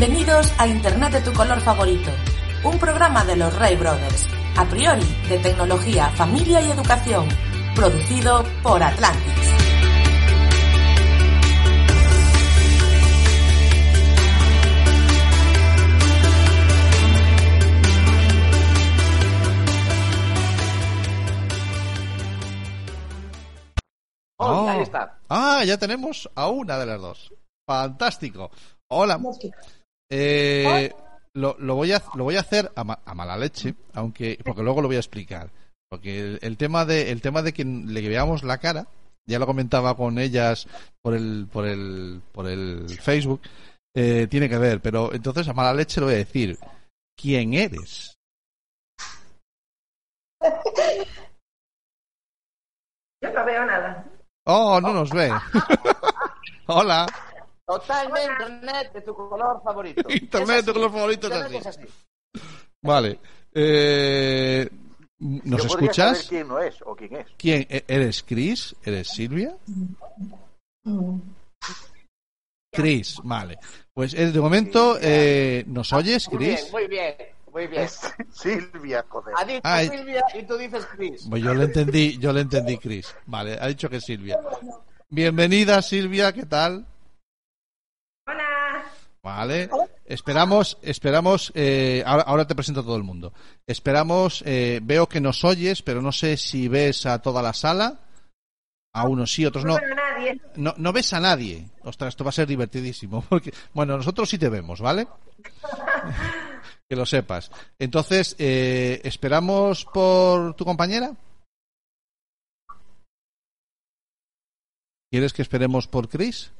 Bienvenidos a Internet de tu color favorito, un programa de los Ray Brothers, a priori de tecnología, familia y educación, producido por Atlantis. Oh, ahí está. Ah, ya tenemos a una de las dos. Fantástico. Hola. Eh, lo, lo voy a, lo voy a hacer a, ma- a mala leche, aunque porque luego lo voy a explicar. Porque el, el tema de el tema de que le veamos la cara, ya lo comentaba con ellas por el por el por el Facebook, eh, tiene que ver. Pero entonces a mala leche lo voy a decir. ¿Quién eres? Yo no veo nada. Oh, no nos ve. Hola. Totalmente internet de tu color favorito. Internet de tu color favorito es así. es así. Vale. Eh, ¿Nos Yo podría saber escuchas? quién no es o quién es. ¿Quién? ¿E- ¿Eres Chris? ¿Eres Silvia? Chris, vale. Pues eh, de momento, eh, ¿nos oyes, Muy bien, Chris? muy bien, muy bien. Es Silvia, joder. Ha dicho Ay. Silvia y tú dices Chris. Pues yo le entendí, yo le entendí, Chris. Vale, ha dicho que es Silvia. Bienvenida, Silvia, ¿qué tal? Vale. Esperamos, esperamos, eh, ahora, ahora te presento a todo el mundo. Esperamos, eh, veo que nos oyes, pero no sé si ves a toda la sala. A unos sí, otros No. No, no ves a nadie. Ostras, esto va a ser divertidísimo. Porque, bueno, nosotros sí te vemos, ¿vale? que lo sepas. Entonces, eh, ¿esperamos por tu compañera? ¿Quieres que esperemos por Chris?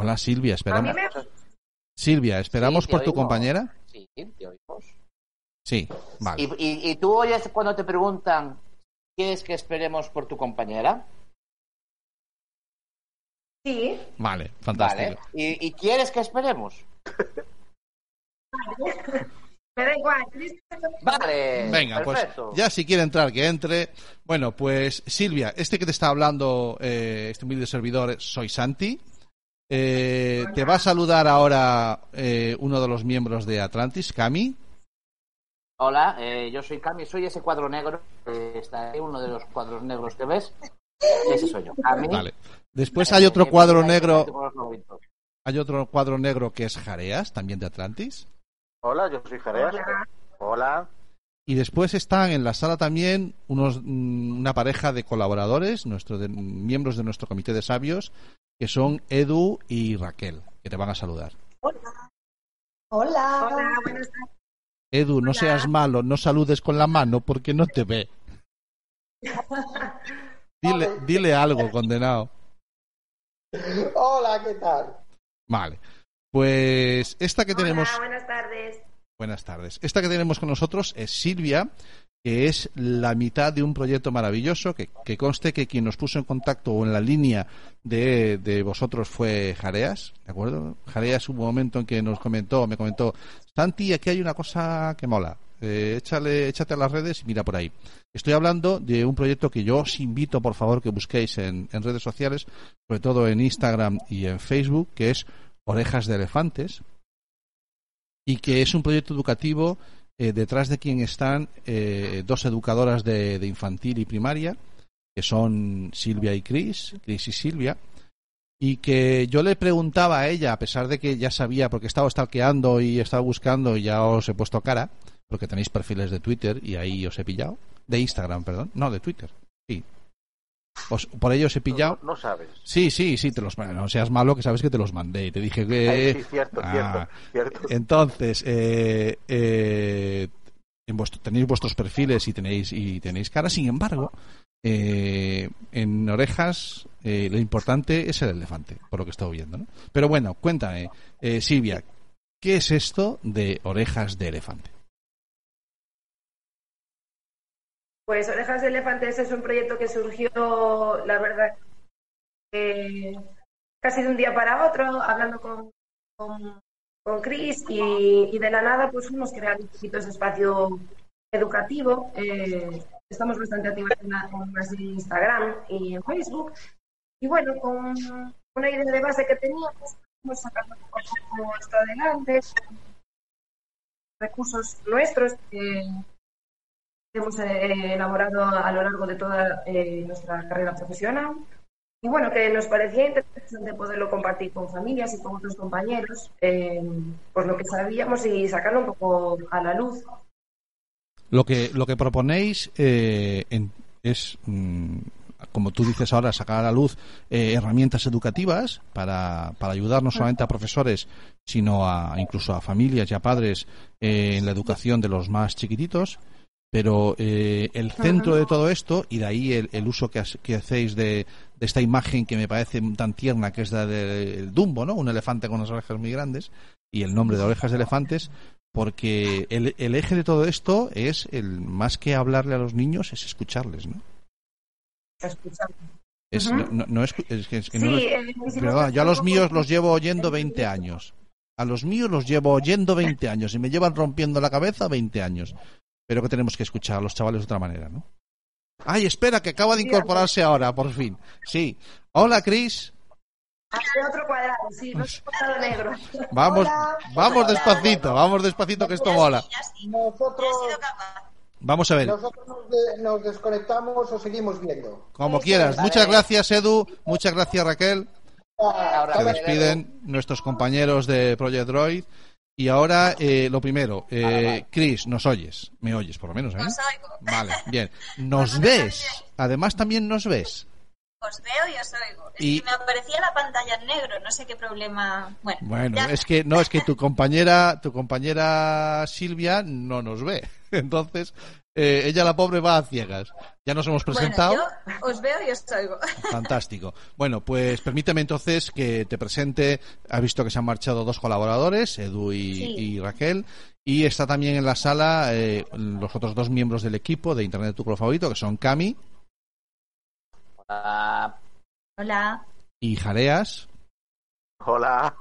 Hola Silvia, esperamos. me... Silvia, ¿esperamos Sí, por tu oímos. compañera? Sí, te oímos. Sí, vale. ¿Y, y, y tú oyes cuando te preguntan ¿Quieres que esperemos por tu compañera? Sí. Vale, fantástico. Vale. ¿Y, y quieres que esperemos? Me da igual. Chris. Vale. Venga, perfecto. pues ya si quiere entrar, que entre. Bueno, pues Silvia, este que te está hablando, eh, este humilde servidor, soy Santi. Eh, te va a saludar ahora eh, uno de los miembros de Atlantis, Cami. Hola, eh, yo soy Cami, soy ese cuadro negro. Eh, está ahí, uno de los cuadros negros que ves. Ese soy yo. Cami. Vale. Después hay otro cuadro Eh, negro, hay otro cuadro negro que es Jareas, también de Atlantis. Hola, yo soy Jareas. Hola. Hola. Y después están en la sala también unos, mm, una pareja de colaboradores, nuestro, de- miembros de nuestro comité de sabios, que son Edu y Raquel, que te van a saludar. Hola. Hola, buenas tardes. Edu, no Hola. seas malo, no saludes con la mano porque no te ve. Dile, dile algo, condenado. Hola, ¿qué tal? Vale. Pues esta que tenemos. Hola, buenas tardes. Buenas tardes. Esta que tenemos con nosotros es Silvia, que es la mitad de un proyecto maravilloso, que, conste que quien nos puso en contacto o en la línea de, de vosotros fue Jareas, ¿de acuerdo? Jareas hubo un momento en que nos comentó, me comentó, Santi, aquí hay una cosa que mola, eh, échale, échate a las redes y mira por ahí. Estoy hablando de un proyecto que yo os invito, por favor, que busquéis en, en redes sociales, sobre todo en Instagram y en Facebook, que es Orejas de Elefantes, y que es un proyecto educativo eh, detrás de quien están eh, dos educadoras de, de infantil y primaria, que son Silvia y Cris, Cris y Silvia, y que yo le preguntaba a ella, a pesar de que ya sabía, porque estaba stalkeando y estaba buscando y ya os he puesto cara, porque tenéis perfiles de Twitter y ahí os he pillado, de Instagram, perdón, no, de Twitter, sí. Os- por ello os he pillado. No, no sabes. Sí, sí, sí, te los no seas malo que sabes que te los mandé y te dije que Ay, sí, cierto, Ah. cierto, cierto. entonces, eh, eh, en vuestro- tenéis vuestros perfiles y tenéis y tenéis cara. Sin embargo, eh, en orejas eh, lo importante es el elefante, por lo que estoy viendo. ¿no? Pero bueno, cuéntame, eh, Silvia, ¿qué es esto de orejas de elefante? Pues Orejas de Elefantes es un proyecto que surgió, la verdad, eh, casi de un día para otro, hablando con, con, Chris y, de la nada pues fuimos creando un poquito ese espacio educativo. Eh, estamos bastante activos en, Instagram y en Facebook. Y bueno, con una idea de base que teníamos, fuimos sacando a poco adelante, recursos nuestros que hemos eh, elaborado a lo largo de toda eh, nuestra carrera profesional. Y bueno, que nos parecía interesante poderlo compartir con familias y con otros compañeros, eh, por lo que sabíamos y sacarlo un poco a la luz. Lo que, lo que proponéis eh, en- es, mm, como tú dices ahora, sacar a la luz eh, herramientas educativas para, para ayudar no solamente a profesores, sino a, incluso a familias y a padres eh, en la educación de los más chiquititos. Pero eh, el centro de todo esto, y de ahí el, el uso que, has- que hacéis de, de esta imagen que me parece tan tierna, que es la del Dumbo, ¿no? Un elefante con unas orejas muy grandes, y el nombre de orejas de elefantes, porque el, el eje de todo esto es el más que hablarle a los niños es escucharles no Escuchando. es, no, no- no es que, es que Sí, no eh, es- hicimos perdona, yo a los míos los llevo oyendo 20 años. A los míos los llevo oyendo 20 años y me llevan rompiendo la cabeza 20 años pero que tenemos que escuchar a los chavales de otra manera no ay espera que acaba de incorporarse ahora por fin. Sí. Hola Chris Hacia otro cuadrado, sí, no es cuadrado negro. vamos Hola. vamos Hola. despacito vamos despacito que esto mola. Nosotros, vamos a ver. Nosotros nos, de- nos desconectamos o seguimos viendo. como quieras. muchas gracias Edu. Muchas gracias Raquel. Se despiden nuestros compañeros de Project Droid. Y ahora, eh, lo primero, eh, Chris, nos oyes. Me oyes, por lo menos, ¿eh? Os oigo. Vale, bien. ¿Nos ves? Además, también nos ves. Os veo y os oigo. Es Y- que me aparecía la pantalla en negro, no sé qué problema. Bueno, Bueno, ya- es que no, es que tu compañera, tu compañera Silvia no nos ve. Entonces, eh, ella la pobre va a ciegas. Ya nos hemos presentado. Bueno, yo os veo y os oigo. Fantástico. Bueno, pues permíteme entonces que te presente. Has visto que se han marchado dos colaboradores, Edu y, Sí. y Raquel. Y está también en la sala eh, los otros dos miembros del equipo de Internet Tu Color Favorito, que son Cami Ah, Hola. y Jareas. Hola.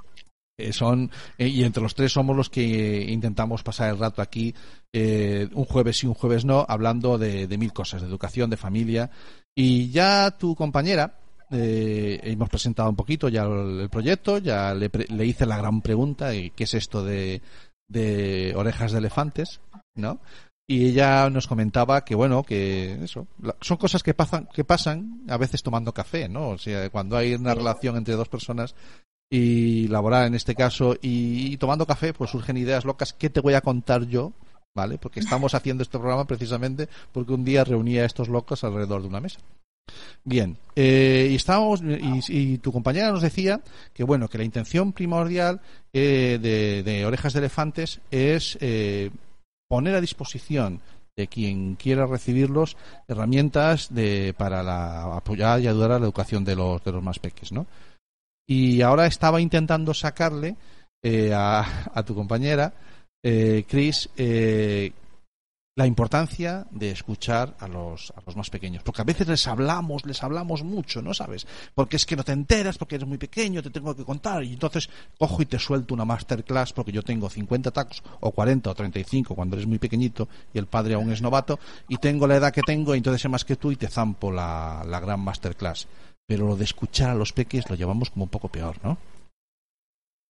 Eh, son eh, y entre los tres somos los que intentamos pasar el rato aquí eh, un jueves sí un jueves no hablando de, de mil cosas de educación de familia. Y ya tu compañera eh, hemos presentado un poquito ya el, el proyecto ya le, le hice la gran pregunta qué es esto de, de orejas de elefantes no y ella nos comentaba que bueno que eso la- son cosas que pasan que pasan a veces tomando café no o sea cuando hay una relación entre dos personas y laborar en este caso y, tomando café pues surgen ideas locas ¿qué te voy a contar yo? ¿vale? porque estamos haciendo este programa precisamente porque un día reunía a estos locos alrededor de una mesa bien eh, y estábamos y, y tu compañera nos decía que bueno que la intención primordial eh, de, de orejas de elefantes es eh, poner a disposición de quien quiera recibirlos herramientas de para la, apoyar y ayudar a la educación de los de los más pequeños ¿no? Y ahora estaba intentando sacarle eh, a, a tu compañera, eh, Chris, eh, la importancia de escuchar a los, a los más pequeños. Porque a veces les hablamos, les hablamos mucho, ¿no sabes? Porque es que no te enteras, porque eres muy pequeño, te tengo que contar. Y entonces cojo y te suelto una masterclass porque yo tengo 50 tacos, o 40 o 35 cuando eres muy pequeñito y el padre aún es novato, y tengo la edad que tengo, y entonces sé más que tú y te zampo la, la gran masterclass. Pero lo de escuchar a los peques lo llevamos como un poco peor, ¿no?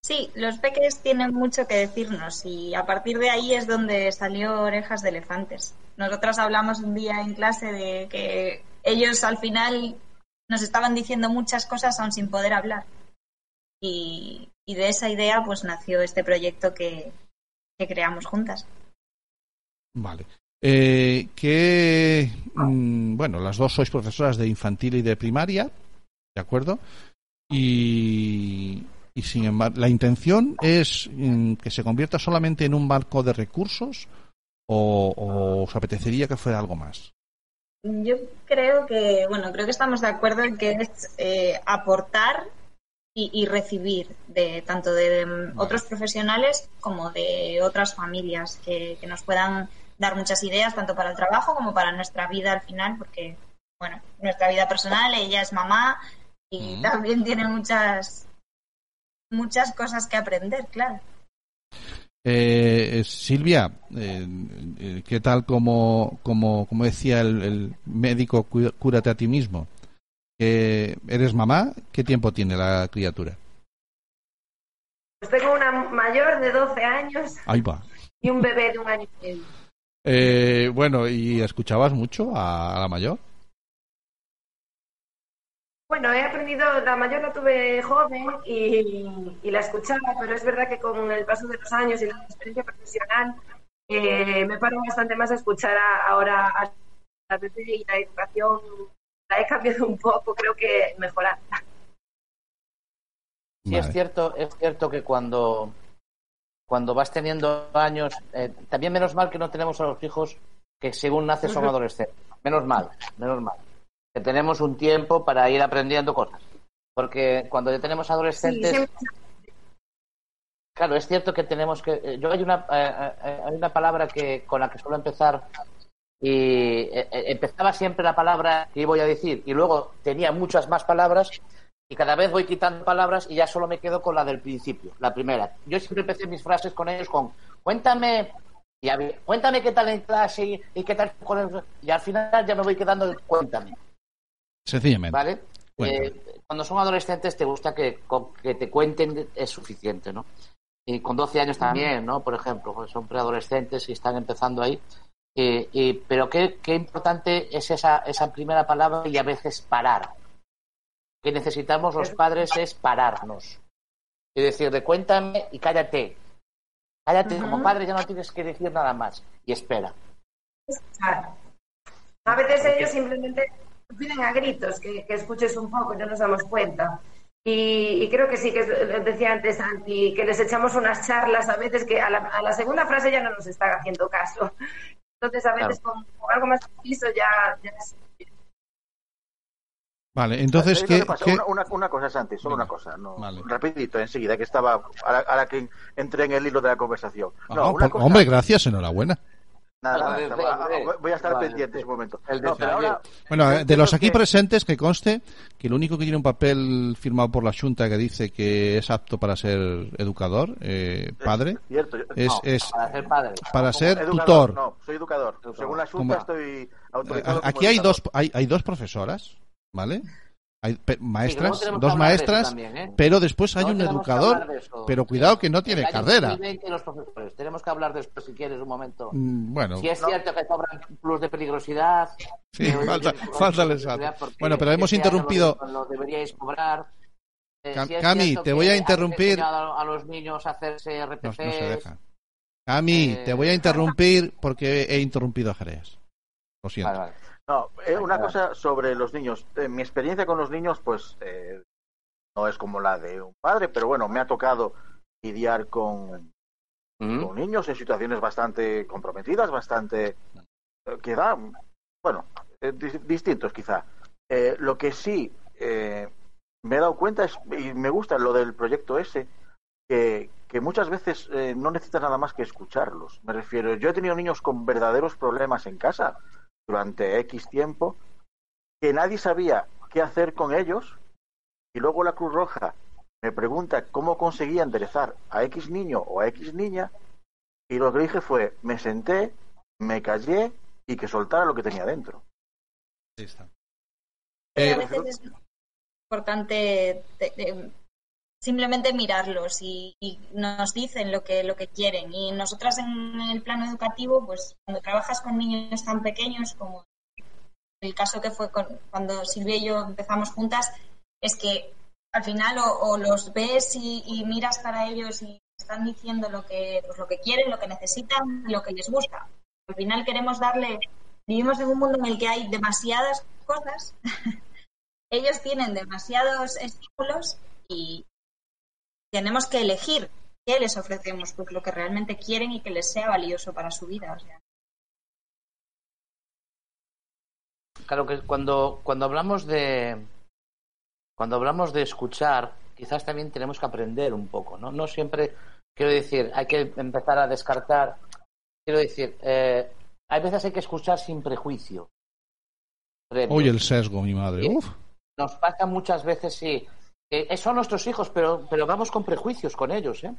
Sí, los peques tienen mucho que decirnos y a partir de ahí es donde salió Orejas de Elefantes. Nosotras hablamos un día en clase de que ellos al final nos estaban diciendo muchas cosas aún sin poder hablar. Y, y de esa idea pues nació este proyecto que, que creamos juntas. Vale. Eh, que, mm, bueno, las dos sois profesoras de infantil y de primaria, ¿de acuerdo? Y, y sin embargo, la intención es mm, que se convierta solamente en un marco de recursos o, o os apetecería que fuera algo más. Yo creo que, bueno, creo que estamos de acuerdo en que es eh, aportar y, y recibir de tanto de otros profesionales como de otras familias que, que nos puedan dar muchas ideas tanto para el trabajo como para nuestra vida al final, porque, bueno, nuestra vida personal, ella es mamá y Mm. también tiene muchas muchas cosas que aprender, claro. Eh, eh, Silvia, eh, eh, ¿qué tal como, como, como decía el, el médico cúrate a ti mismo? Eh, ¿Eres mamá? ¿Qué tiempo tiene la criatura? Pues tengo una mayor de 12 años Ahí va. y un bebé de un año y medio. Eh, bueno, ¿y escuchabas mucho a, a la mayor? Bueno, he aprendido, la mayor la tuve joven y, y la escuchaba, pero es verdad que con el paso de los años y la experiencia profesional eh, me paro bastante más a escuchar a- ahora a la bebé y la educación la he cambiado un poco, creo que mejorar. Sí, es cierto, es cierto que cuando, cuando vas teniendo años, eh, también menos mal que no tenemos a los hijos que según nace son adolescentes. Menos mal, menos mal. Que tenemos un tiempo para ir aprendiendo cosas. Porque cuando ya tenemos Sí, adolescentes, claro, es cierto que tenemos que. eh, Yo hay una, eh, eh, hay una palabra que con la que suelo empezar y eh, empezaba siempre la palabra que iba a decir y luego tenía muchas más palabras y cada vez voy quitando palabras y ya solo me quedo con la del principio, la primera. Yo siempre empecé mis frases con ellos con cuéntame y había- cuéntame qué tal en clase y, y qué tal con el... y al final ya me voy quedando el cuéntame, Sencillamente. Eh, cuando son adolescentes te gusta que, que te cuenten es suficiente, ¿no? Y con 12 años también, ¿no? Por ejemplo, pues son preadolescentes y están empezando ahí. Eh, y- pero qué, qué importante es esa, esa primera palabra y a veces parar. Que necesitamos los padres es pararnos. Y decirle, cuéntame y cállate. Cállate, como padre ya no tienes que decir nada más. Y espera. A veces ellos simplemente piden a gritos que, que escuches un poco y no nos damos cuenta. Y, y creo que sí, que es- les decía antes Santi, que les echamos unas charlas a veces que a la, a la segunda frase ya no nos están haciendo caso. Entonces a veces con, con algo más preciso ya, ya es- Vale, entonces, ¿Sabéis lo ¿qué, qué- Una, una, una cosa, Santi, solo Venga. una cosa. No, Vale. Rapidito, enseguida, que estaba. A la, a la que entré en el hilo de la conversación. No, Ah, una por- cosa- Hombre, gracias, enhorabuena. Nada, ah, voy a estar vale. pendiente un momento. No, pero ahora, Bueno, eh, de los aquí presentes, que conste que el único que tiene un papel firmado por la Junta que dice que es apto para ser educador, eh, padre, Cierto, yo- es, No, es para ser padre. para ser educador, tutor. No, soy educador. Según la Como- Junta estoy Eh, autorizado. como Aquí hay educador. dos, hay, hay dos profesoras, ¿vale? Hay maestras, dos de maestras, también, ¿eh? pero después hay un educador, de pero cuidado que no tiene carrera. 2020 los profesores. Tenemos que hablar después, si quieres, un momento. Mm, Bueno, Si es cierto que cobran plus de peligrosidad. Sí, falta- falta de porque Bueno, pero hemos este año interrumpido- Lo, lo deberíais cobrar. Eh, Cam- si es Cami, te voy a interrumpir. A, los niños a hacerse no, RPCs. no se deja. Cami, Eh, te voy a interrumpir porque he interrumpido a Jerez. Lo siento. Vale, vale. No, eh, una cosa sobre los niños. Eh, mi experiencia con los niños, pues, eh, no es como la de un padre, pero bueno, me ha tocado lidiar con, ¿Mm? con niños en situaciones bastante comprometidas, bastante eh, que dan, bueno, eh, dis- distintos quizá. Eh, lo que sí eh, me he dado cuenta es, y me gusta lo del proyecto ese, que, que muchas veces no necesitas nada más que escucharlos. Me refiero, yo he tenido niños con verdaderos problemas en casa durante X tiempo, que nadie sabía qué hacer con ellos, y luego la Cruz Roja me pregunta cómo conseguía enderezar a X niño o a X niña, y lo que dije fue, me senté, me callé y que soltara lo que tenía dentro. Ahí está. Pero Eh, a veces es importante de- simplemente mirarlos y, nos dicen lo que lo que quieren. Y nosotras en el plano educativo pues cuando trabajas con niños tan pequeños como el caso que fue con, cuando Silvia y yo empezamos juntas es que al final o, los ves y, y miras para ellos y están diciendo lo que pues lo que quieren lo que necesitan lo que les gusta. Al final queremos darle vivimos en un mundo en el que hay demasiadas cosas. Ellos tienen demasiados estímulos y tenemos que elegir qué les ofrecemos, pues lo que realmente quieren y que les sea valioso para su vida. O sea, claro que cuando, cuando hablamos de cuando hablamos de escuchar, quizás también tenemos que aprender un poco, ¿no? No siempre, quiero decir, hay que empezar a descartar. Quiero decir, eh, hay veces hay que escuchar sin prejuicio. Oye, el sesgo, mi madre. Uf. Nos pasa muchas veces, sí. Que son nuestros hijos, pero, pero vamos con prejuicios con ellos, ¿eh?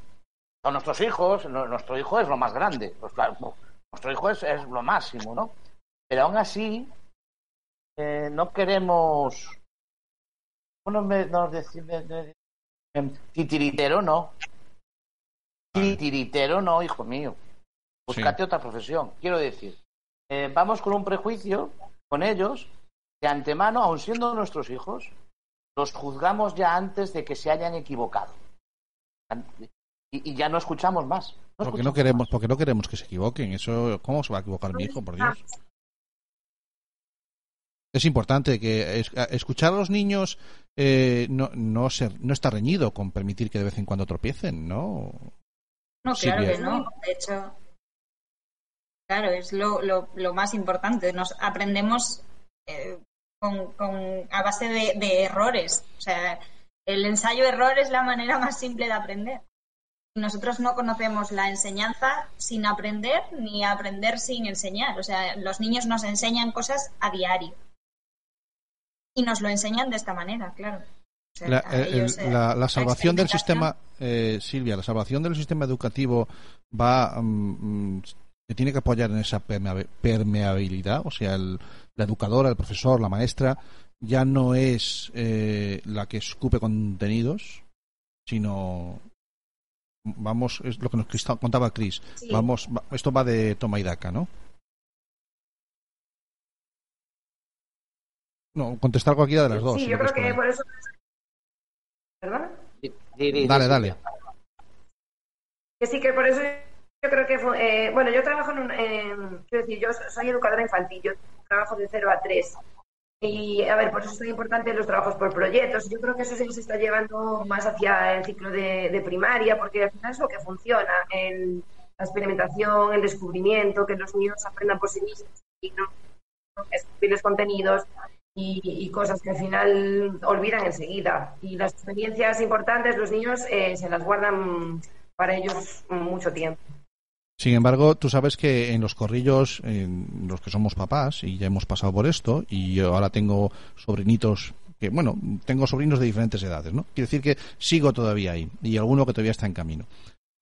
Son nuestros hijos, no- nuestro hijo es lo más grande. Pues claro, nuestro hijo es, es lo máximo, ¿no? Pero aún así, eh, no queremos. Bueno, me, nos deci- me- me- em, titiritero no. Titiritero no, hijo mío. Búscate otra profesión. Quiero decir, eh, vamos con un prejuicio con ellos de antemano, aun siendo nuestros hijos, los juzgamos ya antes de que se hayan equivocado. Y, y ya no escuchamos más. No Porque no queremos, más. porque no queremos que se equivoquen. Eso, ¿cómo se va a equivocar mi hijo, por Dios? Es importante que escuchar a los niños eh, no, no, ser- no está reñido con permitir que de vez en cuando tropiecen, ¿no? No, claro que no. De hecho, claro, es lo, lo, lo más importante. Nos aprendemos eh, con, con- a base de, de errores. O sea, el ensayo-error es la manera más simple de aprender. Nosotros no conocemos la enseñanza sin aprender ni aprender sin enseñar. O sea, los niños nos enseñan cosas a diario. Y nos lo enseñan de esta manera, claro. O sea, La, a el- ellos, el- eh, la- la salvación del sistema, eh, Silvia, la salvación del sistema educativo va, mm, se tiene que apoyar en esa permea- permeabilidad, o sea, el- la educadora, el profesor, la maestra, ya no es eh, la que escupe contenidos, sino vamos, es lo que nos contaba Chris, Sí. vamos, va- esto va de toma y daca, ¿no? No, contestar cualquiera de las dos. Sí, si yo creo que por eso. Di- di- Dale, dale. Que sí, que por eso yo creo que. eh, bueno, yo trabajo en un. en- quiero decir, yo soy educadora infantil, yo trabajo de 0 a 3. Y a ver, por eso es tan importante los trabajos por proyectos. Yo creo que eso sí se está llevando más hacia el ciclo de, primaria, porque al final es lo que funciona: el- la experimentación, el descubrimiento, que los niños aprendan por sí mismos y no contenidos y, y cosas que al final olvidan enseguida. Y las experiencias importantes, los niños eh, se las guardan para ellos mucho tiempo. Sin embargo, tú sabes que en los corrillos, en los que somos papás, y ya hemos pasado por esto, y yo ahora tengo sobrinitos que, bueno, tengo sobrinos de diferentes edades, ¿no? Quiere decir que sigo todavía ahí, y alguno que todavía está en camino.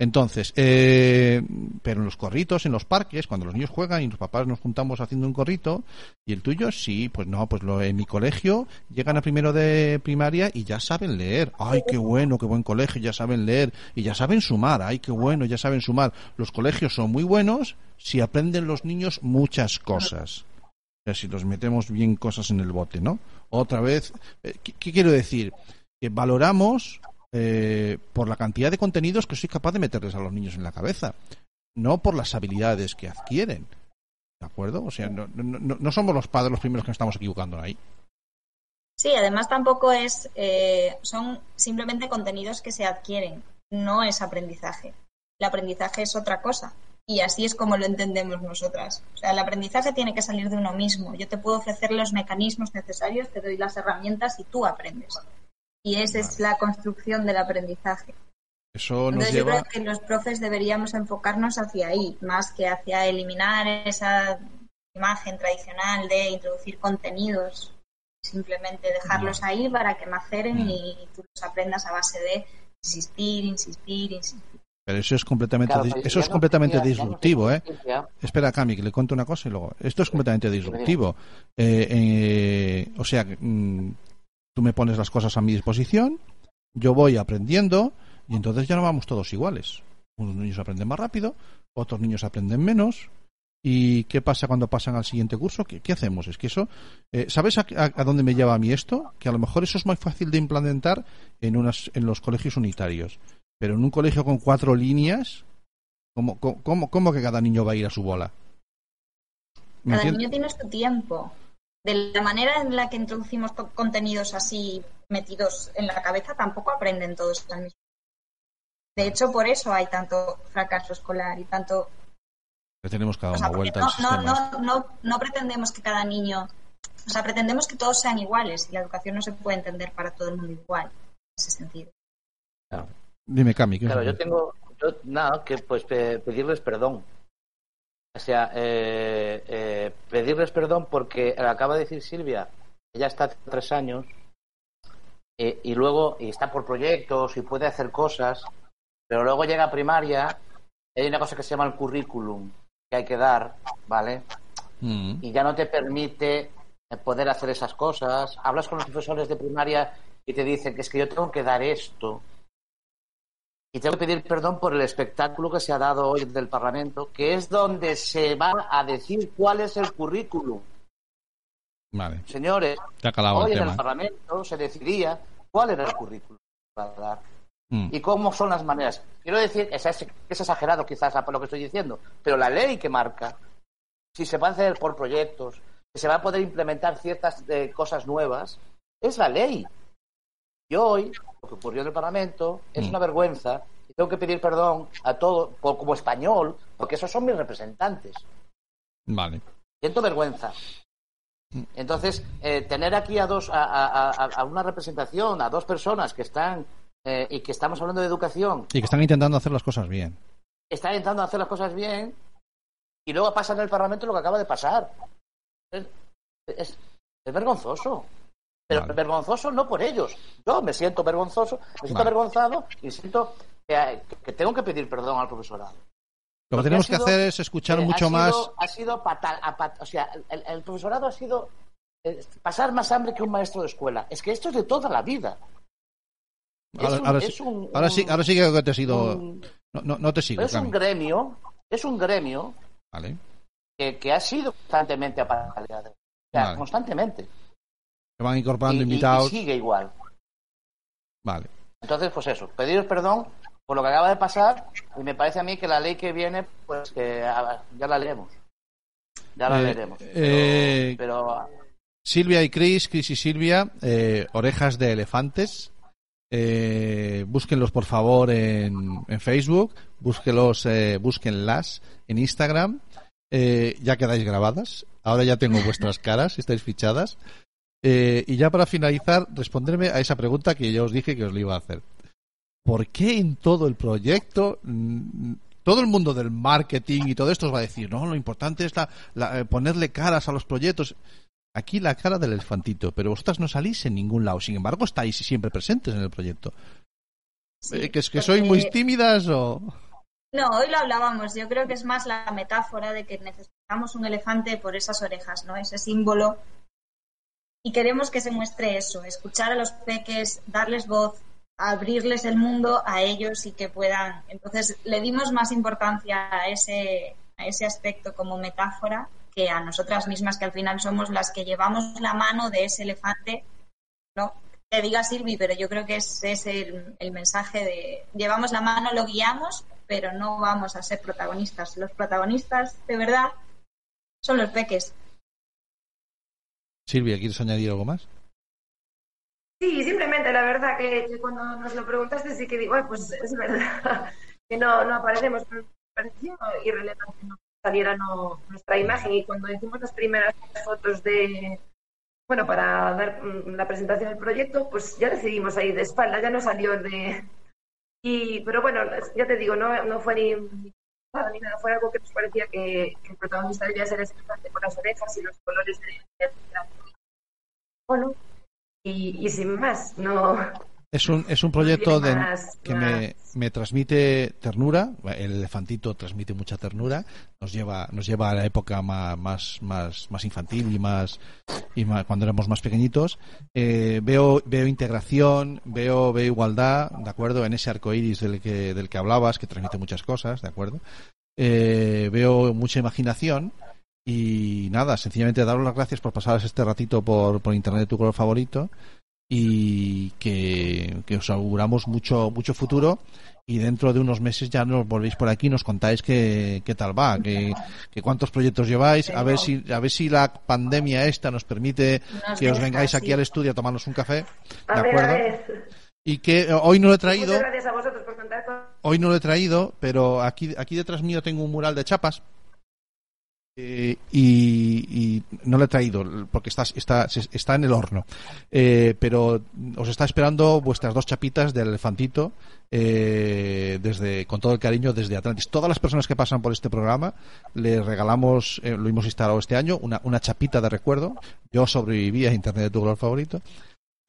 Entonces, eh, pero en los corritos, en los parques, cuando los niños juegan y los papás nos juntamos haciendo un corrito, y el tuyo, sí, pues no, pues lo, en mi colegio llegan a primero de primaria y ya saben leer. Ay, qué bueno, qué buen colegio, ya saben leer y ya saben sumar. Ay, qué bueno, ya saben sumar. Los colegios son muy buenos si aprenden los niños muchas cosas. Si los metemos bien cosas en el bote, ¿no? Otra vez, eh, ¿qué, qué quiero decir? Que valoramos eh, por la cantidad de contenidos que soy capaz de meterles a los niños en la cabeza, no por las habilidades que adquieren. ¿De acuerdo? O sea, no, no, no- somos los padres los primeros que nos estamos equivocando ahí. Sí, además tampoco es, eh, son simplemente contenidos que se adquieren, no es aprendizaje. El aprendizaje es otra cosa y así es como lo entendemos nosotras. O sea, el aprendizaje tiene que salir de uno mismo. Yo te puedo ofrecer los mecanismos necesarios, te doy las herramientas y tú aprendes. Y esa es la construcción del aprendizaje. Eso nos Entonces yo lleva. creo que los profes deberíamos enfocarnos hacia ahí, más que hacia eliminar esa imagen tradicional de introducir contenidos, simplemente dejarlos ahí para que maceren y tú los aprendas a base de insistir, insistir, insistir. Pero eso es completamente, Claro, eso ya es no completamente ya disruptivo, ¿eh? Espera, Cami, que le cuento una cosa y luego. Esto es completamente disruptivo. Eh, eh, o sea, que, mm, tú me pones las cosas a mi disposición, yo voy aprendiendo y entonces ya no vamos todos iguales. Unos niños aprenden más rápido, otros niños aprenden menos. ¿Y qué pasa cuando pasan al siguiente curso? ¿Qué, qué hacemos? Es que eso. eh, ¿Sabes a, a- a dónde me lleva a mí esto? Que a lo mejor eso es más fácil de implementar en, unas, en los colegios unitarios. Pero en un colegio con cuatro líneas, ¿cómo, cómo, cómo- que cada niño va a ir a su bola? ¿Me Cada niño tiene su tiempo. De la manera en la que introducimos co- contenidos así metidos en la cabeza, tampoco aprenden todos al mismo tiempo. De hecho, por eso hay tanto fracaso escolar y tanto tenemos que dar O sea, una vuelta no, no, no, no, no pretendemos que cada niño o sea, pretendemos que todos sean iguales y la educación no se puede entender para todo el mundo igual, en ese sentido. Dime, Cami. ¿qué Claro, yo tengo, yo, nada, que pues pe- pedirles perdón. O sea, eh, eh, pedirles perdón porque acaba de decir Silvia, ella está hace tres años eh, y luego y está por proyectos y puede hacer cosas, pero luego llega a primaria y hay una cosa que se llama el currículum que hay que dar, ¿vale? Mm. y ya no te permite eh, poder hacer esas cosas. Hablas con los profesores de primaria y te dicen que es que yo tengo que dar esto. Y tengo que pedir perdón por el espectáculo que se ha dado hoy del Parlamento, que es donde se va a decir cuál es el currículum. Vale, Señores, hoy el en el Parlamento se decidía cuál era el currículum para dar Mm. y cómo son las maneras. Quiero decir, es, es exagerado quizás lo que estoy diciendo, pero la ley que marca si se va a hacer por proyectos, si se va a poder implementar ciertas eh, cosas nuevas, es la ley. Y hoy, lo que ocurrió en el Parlamento es Mm. una vergüenza y tengo que pedir perdón a todo, por- como español, porque esos son mis representantes. Vale. Siento vergüenza. Entonces, eh, tener aquí a dos, a, a- a- a una representación, a dos personas que están eh, y que estamos hablando de educación, Y que están intentando hacer las cosas bien. están intentando hacer las cosas bien y luego pasa en el Parlamento lo que acaba de pasar. Es, es- es vergonzoso. Pero Vale. vergonzoso no por ellos. Yo me siento vergonzoso, me siento Vale. avergonzado y siento que, que tengo que pedir perdón al profesorado. Lo que tenemos que sido- hacer es escuchar Eh, mucho ha más. sido- Ha sido fatal. o sea, el, el profesorado ha sido eh, pasar más hambre que un maestro de escuela. Es que esto es de toda la vida. Ahora, un- ahora es sí, un- ahora sí, ahora sí que te he sido. un- No, no, no te sigo, es un gremio, es un gremio Vale. que, que ha sido constantemente apaleado. O sea, Vale. constantemente. Se van incorporando Y- y- y invitados. sigue igual. Vale. Entonces, pues eso, pediros perdón por lo que acaba de pasar y me parece a mí que la ley que viene, pues que ah, ya la leeremos. Ya la Eh, leeremos. Pero, eh, pero, Silvia y Chris, Chris y Silvia, eh, orejas de elefantes. Eh, búsquenlos por favor en, en Facebook, búsquenlos, eh, búsquenlas en Instagram. Eh, ya quedáis grabadas. Ahora ya tengo vuestras caras, estáis fichadas. Eh, y ya para finalizar, responderme a esa pregunta que yo os dije que os lo iba a hacer. ¿Por qué en todo el proyecto mm, todo el mundo del marketing y todo esto os va a decir, no, lo importante es la- la- eh, ponerle caras a los proyectos? Aquí la cara del elefantito, pero vosotras no salís en ningún lado. Sin embargo, estáis siempre presentes en el proyecto. Sí, Eh, ¿Que es que porque- sois muy tímidas o...? No, hoy lo hablábamos. Yo creo que es más la metáfora de que necesitamos un elefante por esas orejas, ¿no? Ese símbolo. Y queremos que se muestre eso, escuchar a los peques, darles voz, abrirles el mundo a ellos y que puedan. Entonces, le dimos más importancia a ese, a ese aspecto como metáfora que a nosotras mismas, que al final somos las que llevamos la mano de ese elefante, ¿no? Que diga Silvi, pero yo creo que ese es el, el mensaje de llevamos la mano, lo guiamos, pero no vamos a ser protagonistas. Los protagonistas, de verdad, son los peques. Silvia, ¿quieres añadir algo más? Sí, simplemente la verdad que, cuando nos lo preguntaste sí que digo, "Ay, pues es verdad que no, no aparecemos, pero pareció irrelevante no saliera no- nuestra imagen y cuando hicimos las primeras fotos de, bueno, para dar mm, la presentación del proyecto, pues ya decidimos ahí de espalda, ya no salió de... Y, pero bueno, ya te digo, no, no fue ni, ni nada, fue algo que nos parecía que, el protagonista debía ser ese elefante con las orejas y los colores de... de- bueno, y, y sin más, no... Es un, es un proyecto de, más- que más- me, me transmite ternura. El elefantito transmite mucha ternura. Nos lleva, nos lleva a la época ma- más, más, más infantil y más, y más cuando éramos más pequeñitos. Eh, veo, veo integración, veo, veo igualdad, de acuerdo, en ese arco iris del que, del que hablabas, que transmite muchas cosas, de acuerdo. Eh, veo mucha imaginación. Y nada, sencillamente daros las gracias por pasaros este ratito por, por internet de tu color favorito y que, que os auguramos mucho mucho futuro y dentro de unos meses ya nos volvéis por aquí y nos contáis qué, qué tal va, que, que cuántos proyectos lleváis, a ver si a ver si la pandemia esta nos permite Nos que os vengáis aquí al estudio a tomarnos un café, A ¿de acuerdo? ver. Y que eh, hoy no lo he traído, Muchas gracias a vosotros por contar con... hoy no lo he traído, pero aquí aquí detrás mío tengo un mural de chapas Eh, y, no lo he traído porque está, está, está en el horno. Eh, pero os está esperando vuestras dos chapitas del elefantito eh, desde con todo el cariño desde Atlantis. Todas las personas que pasan por este programa le regalamos, eh, lo hemos instalado este año, una, una chapita de recuerdo. Yo sobreviví a Internet de tu color favorito.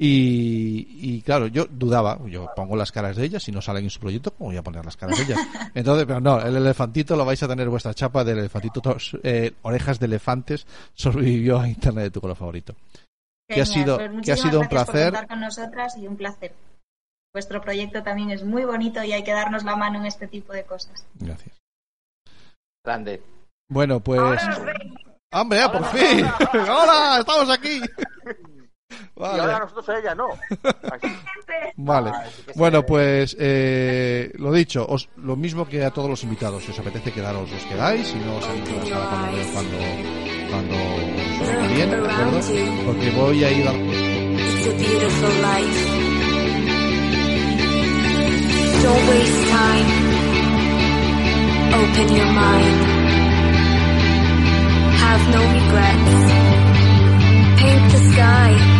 Y, y, claro, yo dudaba, yo pongo las caras de ellas, si no salen en su proyecto, ¿cómo voy a poner las caras de ellas? Entonces, pero no, el elefantito lo vais a tener vuestra chapa del elefantito, eh, orejas de elefantes, sobrevivió a Internet de tu color favorito. que ha sido, pues que ha sido un gracias por placer. contar con nosotras y un placer. Vuestro proyecto también es muy bonito y hay que darnos la mano en este tipo de cosas. Gracias. Grande. Bueno, pues. ¡Hombre, ya, por fin! ¡Hola! ¡Estamos aquí! Y ahora Vale. nosotros a ella no. Así. Vale. Ah, sí Bueno, pues eh, lo dicho, os, lo mismo que a todos los invitados. Si os apetece quedaros, os quedáis. Si no, salís de la sala cuando, cuando, cuando os venga bien, ¿de acuerdo? Porque voy a ir a... It's a beautiful life. Don't waste time. Open your mind. Have no regrets. Paint the sky